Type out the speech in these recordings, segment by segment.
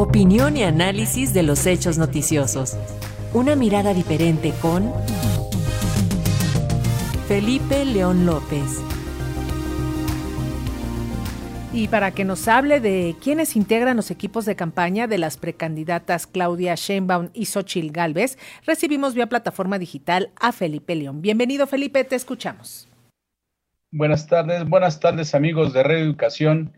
Opinión y análisis de los hechos noticiosos. Una mirada diferente con Felipe León López. Y para que nos hable de quiénes integran los equipos de campaña de las precandidatas Claudia Sheinbaum y Xochil Gálvez, recibimos vía plataforma digital a Felipe León. Bienvenido, Felipe, te escuchamos. Buenas tardes, buenas tardes, amigos de Red Educación.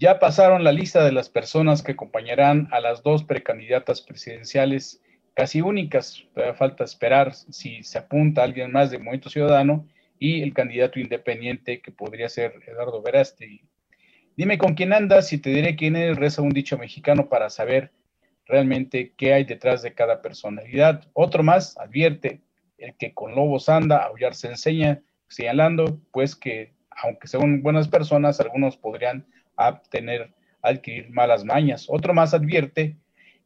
Ya pasaron la lista de las personas que acompañarán a las dos precandidatas presidenciales casi únicas. Falta esperar si se apunta alguien más de Movimiento Ciudadano y el candidato independiente que podría ser Eduardo Veraste. Dime con quién andas y te diré quién es, reza un dicho mexicano para saber realmente qué hay detrás de cada personalidad. Otro más advierte, el que con lobos anda, aullar se enseña, señalando pues que aunque sean buenas personas, algunos podrían tener, adquirir malas mañas. Otro más advierte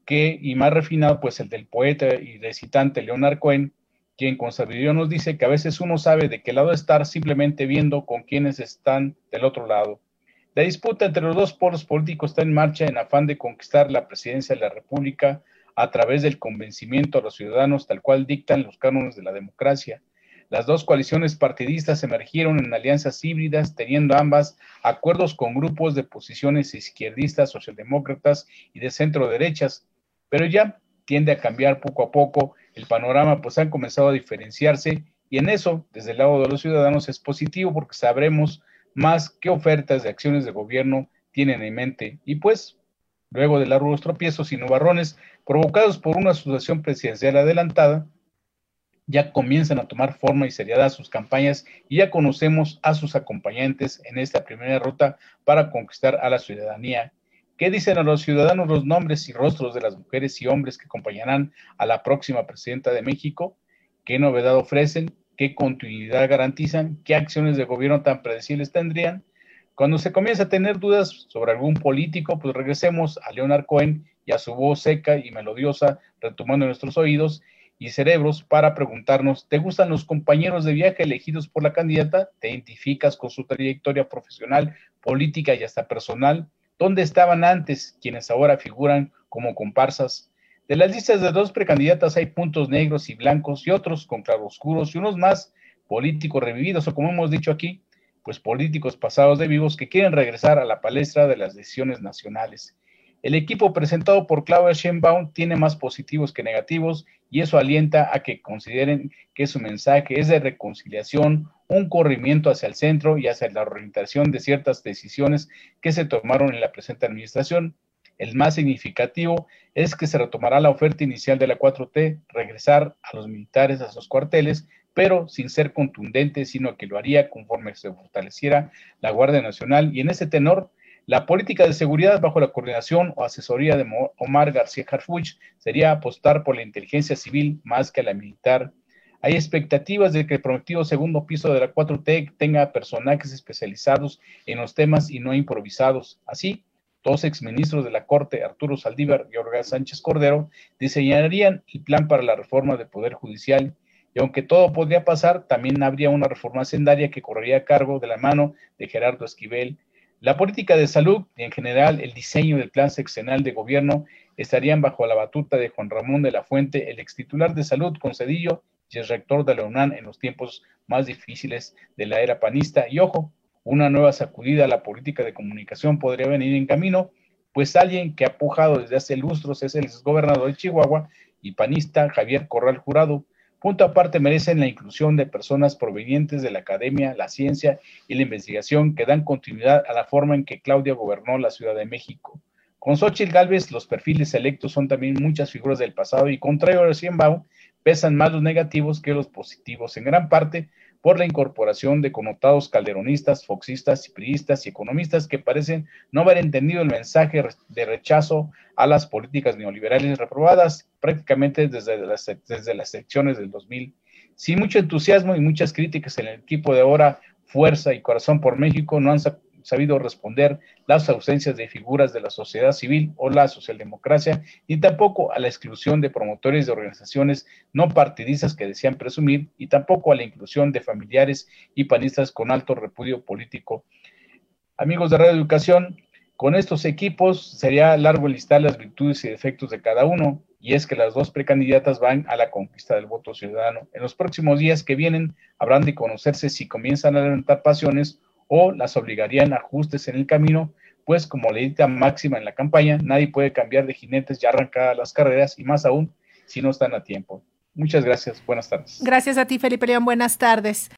que, y más refinado, pues el del poeta y recitante Leonard Cohen, quien con sabiduría nos dice que a veces uno sabe de qué lado estar simplemente viendo con quienes están del otro lado. La disputa entre los dos polos políticos está en marcha en afán de conquistar la presidencia de la República a través del convencimiento a los ciudadanos tal cual dictan los cánones de la democracia. Las dos coaliciones partidistas emergieron en alianzas híbridas, teniendo ambas acuerdos con grupos de posiciones izquierdistas, socialdemócratas y de centro derechas, pero ya tiende a cambiar poco a poco el panorama, pues han comenzado a diferenciarse y en eso, desde el lado de los ciudadanos, es positivo porque sabremos más qué ofertas de acciones de gobierno tienen en mente. Y pues, luego de largos tropiezos y nubarrones provocados por una asociación presidencial adelantada, ya comienzan a tomar forma y seriedad sus campañas y ya conocemos a sus acompañantes en esta primera ruta para conquistar a la ciudadanía. ¿Qué dicen a los ciudadanos los nombres y rostros de las mujeres y hombres que acompañarán a la próxima presidenta de México? ¿Qué novedad ofrecen? qué continuidad garantizan, qué acciones de gobierno tan predecibles tendrían. Cuando se comienza a tener dudas sobre algún político, pues regresemos a Leonard Cohen y a su voz seca y melodiosa, retomando nuestros oídos y cerebros para preguntarnos, ¿te gustan los compañeros de viaje elegidos por la candidata? ¿Te identificas con su trayectoria profesional, política y hasta personal? ¿Dónde estaban antes quienes ahora figuran como comparsas? De las listas de dos precandidatas hay puntos negros y blancos y otros con claroscuros y unos más políticos revividos o como hemos dicho aquí, pues políticos pasados de vivos que quieren regresar a la palestra de las decisiones nacionales. El equipo presentado por Claudia Sheinbaum tiene más positivos que negativos y eso alienta a que consideren que su mensaje es de reconciliación, un corrimiento hacia el centro y hacia la orientación de ciertas decisiones que se tomaron en la presente administración. El más significativo es que se retomará la oferta inicial de la 4T, regresar a los militares a sus cuarteles, pero sin ser contundente, sino que lo haría conforme se fortaleciera la Guardia Nacional. Y en ese tenor, la política de seguridad bajo la coordinación o asesoría de Omar García Harfuch sería apostar por la inteligencia civil más que a la militar. Hay expectativas de que el prometido segundo piso de la 4T tenga personajes especializados en los temas y no improvisados. Así, dos exministros de la Corte, Arturo Saldívar y Olga Sánchez Cordero, diseñarían el plan para la reforma del Poder Judicial. Y aunque todo podría pasar, también habría una reforma hacendaria que correría a cargo de la mano de Gerardo Esquivel. La política de salud y en general el diseño del plan sexenal de gobierno estarían bajo la batuta de Juan Ramón de la Fuente, el extitular de salud con Cedillo y el rector de la UNAM en los tiempos más difíciles de la era panista. Y ojo, una nueva sacudida a la política de comunicación podría venir en camino, pues alguien que ha pujado desde hace lustros es el gobernador de Chihuahua y panista Javier Corral Jurado. Punto aparte merecen la inclusión de personas provenientes de la academia, la ciencia y la investigación que dan continuidad a la forma en que Claudia gobernó la Ciudad de México. Con Xochitl Galvez, los perfiles electos son también muchas figuras del pasado y contrario a Cienbao, pesan más los negativos que los positivos, en gran parte por la incorporación de connotados calderonistas, foxistas, priistas y economistas que parecen no haber entendido el mensaje de rechazo a las políticas neoliberales reprobadas prácticamente desde las, desde las elecciones del 2000. Sin mucho entusiasmo y muchas críticas en el equipo de ahora Fuerza y Corazón por México no han sabido responder las ausencias de figuras de la sociedad civil o la socialdemocracia, ni tampoco a la exclusión de promotores de organizaciones no partidistas que desean presumir, y tampoco a la inclusión de familiares y panistas con alto repudio político. Amigos de Radio Educación, Con estos equipos sería largo listar las virtudes y defectos de cada uno, y es que las dos precandidatas van a la conquista del voto ciudadano. En los próximos días que vienen habrán de conocerse si comienzan a levantar pasiones o las obligarían a ajustes en el camino, pues como leída máxima en la campaña, nadie puede cambiar de jinetes ya arrancadas las carreras y más aún si no están a tiempo. Muchas gracias. Buenas tardes. Gracias a ti, Felipe León. Buenas tardes.